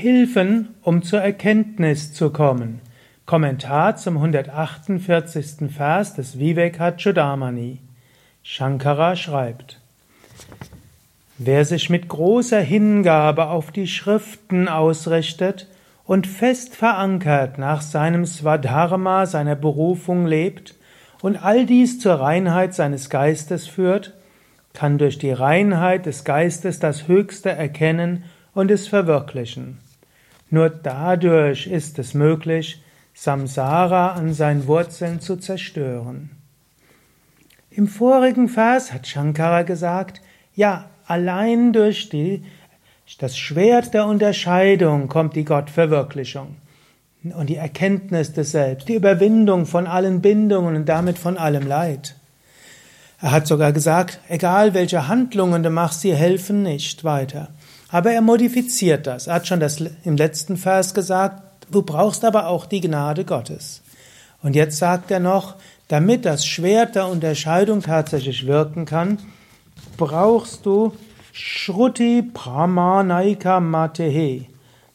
Hilfen, um zur Erkenntnis zu kommen. Kommentar zum 148. Vers des Vivekachudamani. Shankara schreibt, Wer sich mit großer Hingabe auf die Schriften ausrichtet und fest verankert nach seinem Swadharma, seiner Berufung lebt und all dies zur Reinheit seines Geistes führt, kann durch die Reinheit des Geistes das Höchste erkennen und es verwirklichen. Nur dadurch ist es möglich, Samsara an seinen Wurzeln zu zerstören. Im vorigen Vers hat Shankara gesagt, ja, allein durch die, das Schwert der Unterscheidung kommt die Gottverwirklichung und die Erkenntnis des Selbst, die Überwindung von allen Bindungen und damit von allem Leid. Er hat sogar gesagt, egal welche Handlungen du machst, sie helfen nicht weiter. Aber er modifiziert das. Er hat schon das im letzten Vers gesagt, du brauchst aber auch die Gnade Gottes. Und jetzt sagt er noch, damit das Schwert der Unterscheidung tatsächlich wirken kann, brauchst du Shruti Pramanaika Matehe.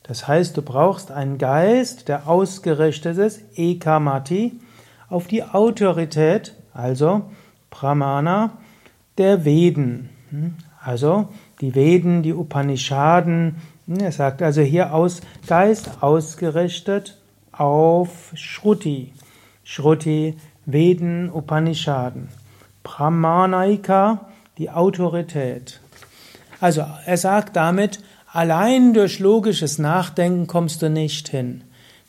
Das heißt, du brauchst einen Geist, der ausgerichtet ist, Ekamati, auf die Autorität, also Pramana, der Veden. Also die Veden, die Upanishaden. Er sagt also hier aus Geist ausgerichtet auf Shruti. Shruti, Veden, Upanishaden. Pramanaika, die Autorität. Also er sagt damit, allein durch logisches Nachdenken kommst du nicht hin.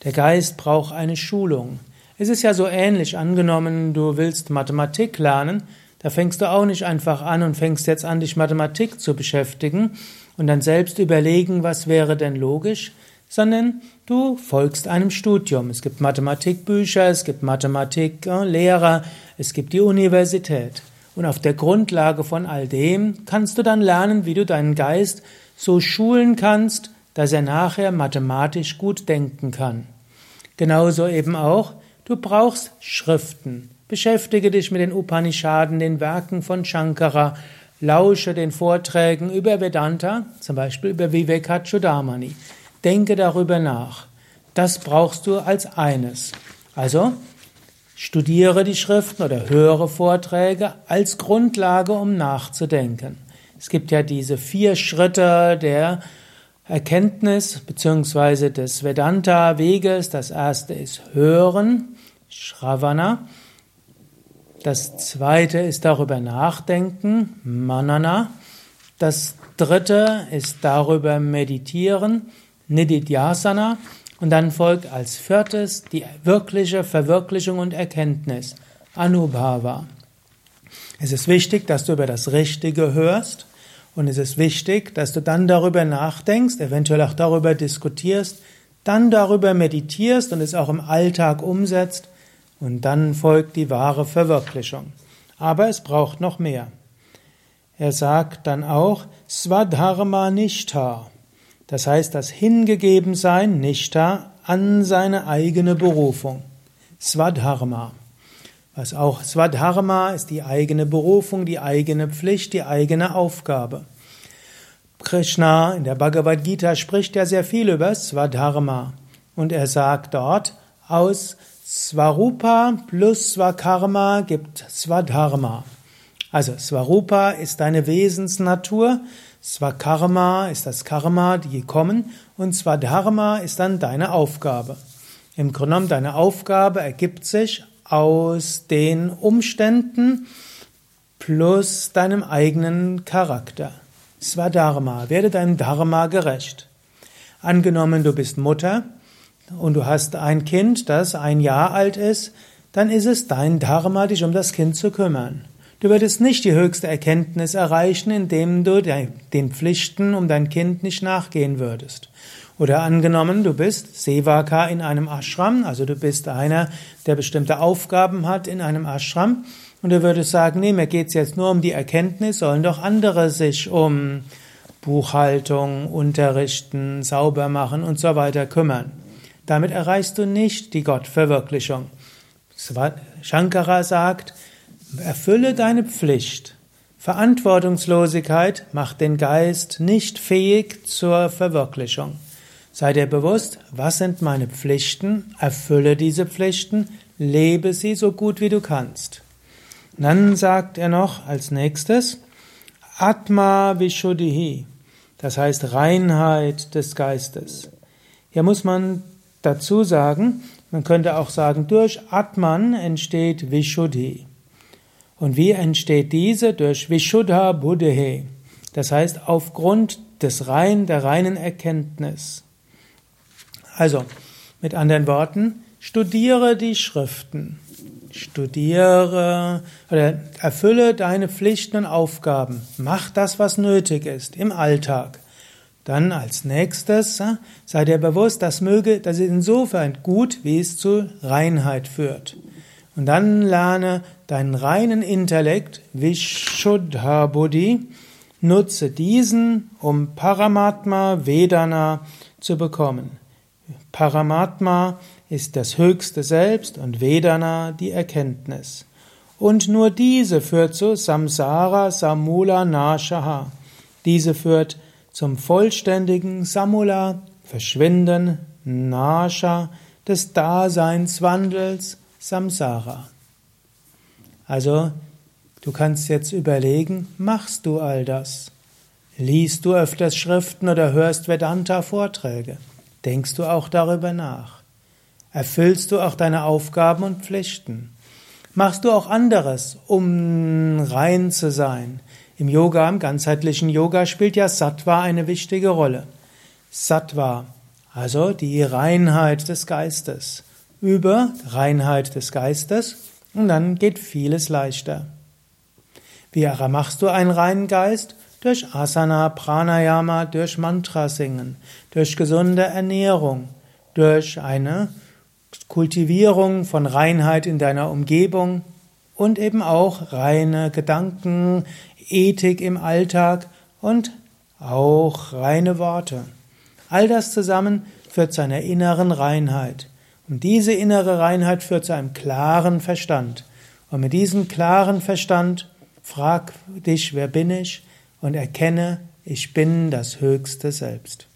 Der Geist braucht eine Schulung. Es ist ja so ähnlich angenommen, du willst Mathematik lernen, da fängst du auch nicht einfach an und fängst jetzt an, dich Mathematik zu beschäftigen und dann selbst überlegen, was wäre denn logisch, sondern du folgst einem Studium. Es gibt Mathematikbücher, es gibt Mathematiklehrer, es gibt die Universität. Und auf der Grundlage von all dem kannst du dann lernen, wie du deinen Geist so schulen kannst, dass er nachher mathematisch gut denken kann. Genauso eben auch, du brauchst Schriften. Beschäftige dich mit den Upanishaden, den Werken von Shankara, lausche den Vorträgen über Vedanta, zum Beispiel über Vivekachudamani. Denke darüber nach. Das brauchst du als eines. Also, studiere die Schriften oder höre Vorträge als Grundlage, um nachzudenken. Es gibt ja diese vier Schritte der Erkenntnis bzw. des Vedanta-Weges. Das erste ist Hören, Shravana. Das zweite ist darüber nachdenken, Manana. Das dritte ist darüber meditieren, Nididhyasana. Und dann folgt als viertes die wirkliche Verwirklichung und Erkenntnis, Anubhava. Es ist wichtig, dass du über das Richtige hörst und es ist wichtig, dass du dann darüber nachdenkst, eventuell auch darüber diskutierst, dann darüber meditierst und es auch im Alltag umsetzt und dann folgt die wahre Verwirklichung. Aber es braucht noch mehr. Er sagt dann auch Swadharma Nishtha. Das heißt, das Hingegebensein, Nishtha, an seine eigene Berufung. Swadharma. Was auch Swadharma ist die eigene Berufung, die eigene Pflicht, die eigene Aufgabe. Krishna in der Bhagavad Gita spricht ja sehr viel über Swadharma. Und er sagt dort, aus Svarupa plus Swakarma gibt Swadharma. Also Svarupa ist deine Wesensnatur, Swakarma ist das Karma, die kommen, und Swadharma ist dann deine Aufgabe. Im Grunde genommen, deine Aufgabe ergibt sich aus den Umständen plus deinem eigenen Charakter. Swadharma, werde deinem Dharma gerecht. Angenommen, du bist Mutter, und du hast ein Kind, das ein Jahr alt ist, dann ist es dein Dharma, dich um das Kind zu kümmern. Du würdest nicht die höchste Erkenntnis erreichen, indem du den Pflichten um dein Kind nicht nachgehen würdest. Oder angenommen, du bist Sevaka in einem Ashram, also du bist einer, der bestimmte Aufgaben hat in einem Ashram, und du würdest sagen, nee, mir geht's jetzt nur um die Erkenntnis, sollen doch andere sich um Buchhaltung, Unterrichten, sauber machen und so weiter kümmern. Damit erreichst du nicht die Gottverwirklichung. Shankara sagt, erfülle deine Pflicht. Verantwortungslosigkeit macht den Geist nicht fähig zur Verwirklichung. Sei dir bewusst, was sind meine Pflichten, erfülle diese Pflichten, lebe sie so gut wie du kannst. dann sagt er noch als nächstes, Atma Vishuddhi, das heißt Reinheit des Geistes. Hier muss man dazu sagen, man könnte auch sagen, durch Atman entsteht Vishuddhi. Und wie entsteht diese? Durch Vishuddha Buddhe. Das heißt, aufgrund des rein, der reinen Erkenntnis. Also, mit anderen Worten, studiere die Schriften. Studiere oder erfülle deine Pflichten und Aufgaben. Mach das, was nötig ist im Alltag. Dann als nächstes sei dir bewusst, das möge, das ist insofern gut, wie es zu Reinheit führt. Und dann lerne deinen reinen Intellekt, Vishuddha Buddhi, nutze diesen, um Paramatma Vedana zu bekommen. Paramatma ist das höchste Selbst und Vedana die Erkenntnis. Und nur diese führt zu Samsara Samula Nashaha. Diese führt zum vollständigen Samula, Verschwinden, Nasha, des Daseinswandels, Samsara. Also, du kannst jetzt überlegen, machst du all das? Liest du öfters Schriften oder hörst Vedanta-Vorträge? Denkst du auch darüber nach? Erfüllst du auch deine Aufgaben und Pflichten? Machst du auch anderes, um rein zu sein? Im Yoga, im ganzheitlichen Yoga spielt ja Sattva eine wichtige Rolle. Sattva, also die Reinheit des Geistes. Über Reinheit des Geistes und dann geht vieles leichter. Wie machst du einen reinen Geist? Durch Asana, Pranayama, durch Mantra singen, durch gesunde Ernährung, durch eine Kultivierung von Reinheit in deiner Umgebung und eben auch reine Gedanken, Ethik im Alltag und auch reine Worte. All das zusammen führt zu einer inneren Reinheit. Und diese innere Reinheit führt zu einem klaren Verstand. Und mit diesem klaren Verstand frag dich, wer bin ich? Und erkenne, ich bin das höchste Selbst.